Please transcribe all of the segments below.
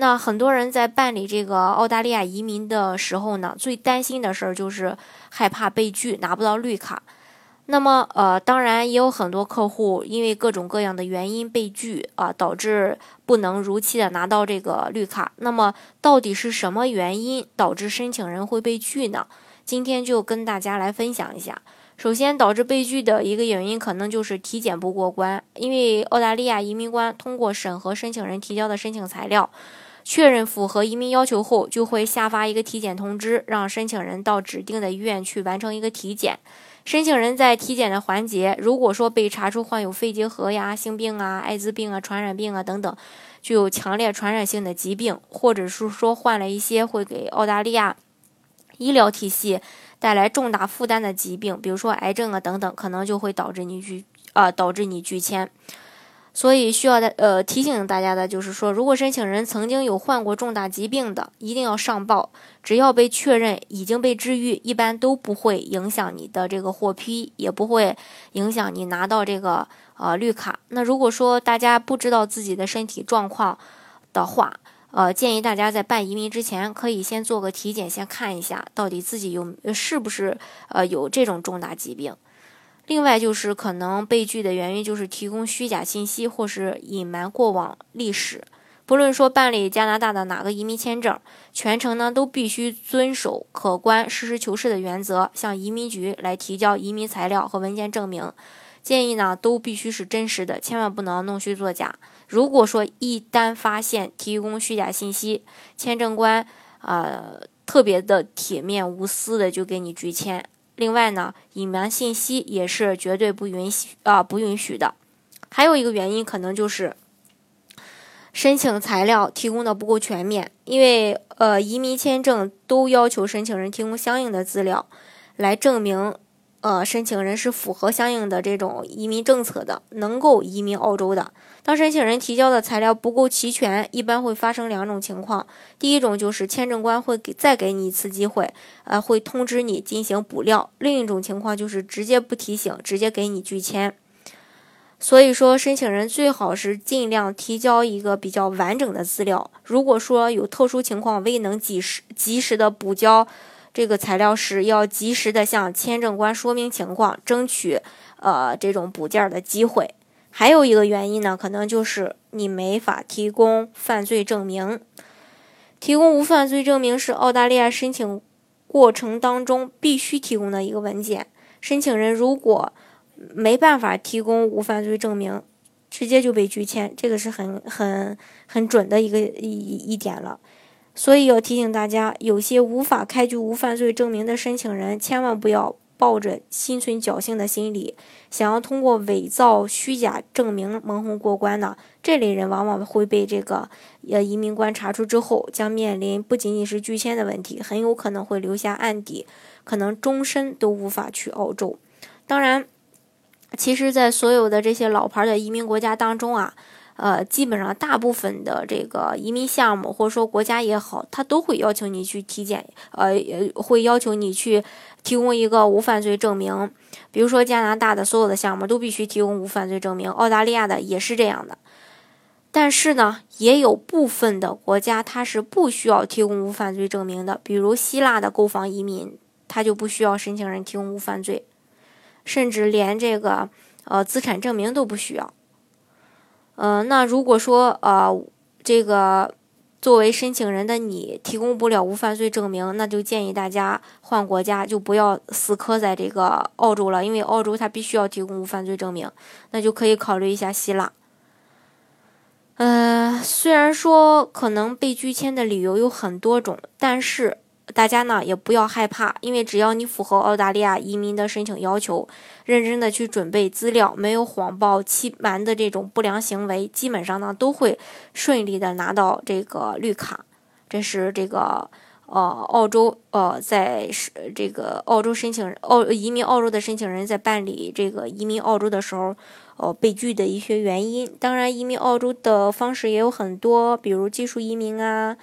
那很多人在办理这个澳大利亚移民的时候呢，最担心的事儿就是害怕被拒，拿不到绿卡。那么，呃，当然也有很多客户因为各种各样的原因被拒啊，导致不能如期的拿到这个绿卡。那么，到底是什么原因导致申请人会被拒呢？今天就跟大家来分享一下。首先，导致被拒的一个原因可能就是体检不过关，因为澳大利亚移民官通过审核申请人提交的申请材料，确认符合移民要求后，就会下发一个体检通知，让申请人到指定的医院去完成一个体检。申请人在体检的环节，如果说被查出患有肺结核呀、性病啊、艾滋病啊、传染病啊等等，具有强烈传染性的疾病，或者是说患了一些会给澳大利亚医疗体系。带来重大负担的疾病，比如说癌症啊等等，可能就会导致你拒啊导致你拒签。所以需要的呃提醒大家的就是说，如果申请人曾经有患过重大疾病的，一定要上报。只要被确认已经被治愈，一般都不会影响你的这个获批，也不会影响你拿到这个呃绿卡。那如果说大家不知道自己的身体状况的话，呃，建议大家在办移民之前，可以先做个体检，先看一下到底自己有是不是呃有这种重大疾病。另外就是可能被拒的原因就是提供虚假信息或是隐瞒过往历史。不论说办理加拿大的哪个移民签证，全程呢都必须遵守客观、实事求是的原则，向移民局来提交移民材料和文件证明。建议呢都必须是真实的，千万不能弄虚作假。如果说一旦发现提供虚假信息，签证官啊特别的铁面无私的就给你拒签。另外呢，隐瞒信息也是绝对不允许啊不允许的。还有一个原因可能就是申请材料提供的不够全面，因为呃移民签证都要求申请人提供相应的资料来证明。呃，申请人是符合相应的这种移民政策的，能够移民澳洲的。当申请人提交的材料不够齐全，一般会发生两种情况：第一种就是签证官会给再给你一次机会，呃，会通知你进行补料；另一种情况就是直接不提醒，直接给你拒签。所以说，申请人最好是尽量提交一个比较完整的资料。如果说有特殊情况未能及时及时的补交。这个材料时要及时的向签证官说明情况，争取呃这种补件的机会。还有一个原因呢，可能就是你没法提供犯罪证明。提供无犯罪证明是澳大利亚申请过程当中必须提供的一个文件。申请人如果没办法提供无犯罪证明，直接就被拒签，这个是很很很准的一个一一点了。所以要提醒大家，有些无法开具无犯罪证明的申请人，千万不要抱着心存侥幸的心理，想要通过伪造虚假证明蒙混过关呢这类人，往往会被这个呃移民官查出之后，将面临不仅仅是拒签的问题，很有可能会留下案底，可能终身都无法去澳洲。当然，其实，在所有的这些老牌的移民国家当中啊。呃，基本上大部分的这个移民项目，或者说国家也好，他都会要求你去体检，呃，会要求你去提供一个无犯罪证明。比如说加拿大的所有的项目都必须提供无犯罪证明，澳大利亚的也是这样的。但是呢，也有部分的国家它是不需要提供无犯罪证明的，比如希腊的购房移民，他就不需要申请人提供无犯罪，甚至连这个呃资产证明都不需要。呃，那如果说呃，这个作为申请人的你提供不了无犯罪证明，那就建议大家换国家，就不要死磕在这个澳洲了，因为澳洲它必须要提供无犯罪证明，那就可以考虑一下希腊。呃，虽然说可能被拒签的理由有很多种，但是。大家呢也不要害怕，因为只要你符合澳大利亚移民的申请要求，认真的去准备资料，没有谎报、欺瞒的这种不良行为，基本上呢都会顺利的拿到这个绿卡。这是这个呃，澳洲呃，在是这个澳洲申请澳移民澳洲的申请人在办理这个移民澳洲的时候，呃，被拒的一些原因。当然，移民澳洲的方式也有很多，比如技术移民啊，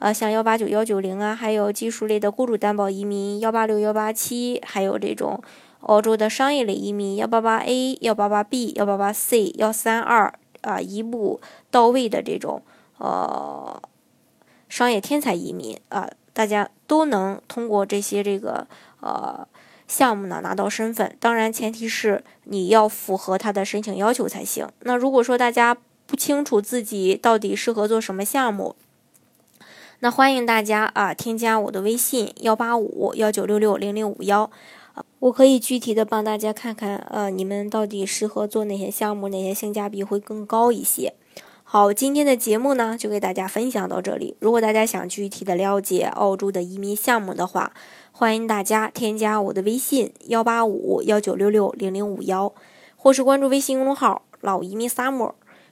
呃，像幺八九幺九零啊，还有技术类的雇主担保移民幺八六幺八七，还有这种澳洲的商业类移民幺八八 A、幺八八 B、幺八八 C、幺三二啊，一步到位的这种呃。商业天才移民啊，大家都能通过这些这个呃项目呢拿到身份。当然，前提是你要符合他的申请要求才行。那如果说大家不清楚自己到底适合做什么项目，那欢迎大家啊添加我的微信幺八五幺九六六零零五幺，我可以具体的帮大家看看呃你们到底适合做哪些项目，哪些性价比会更高一些。好，今天的节目呢，就给大家分享到这里。如果大家想具体的了解澳洲的移民项目的话，欢迎大家添加我的微信幺八五幺九六六零零五幺，或是关注微信公众号“老移民 summer”，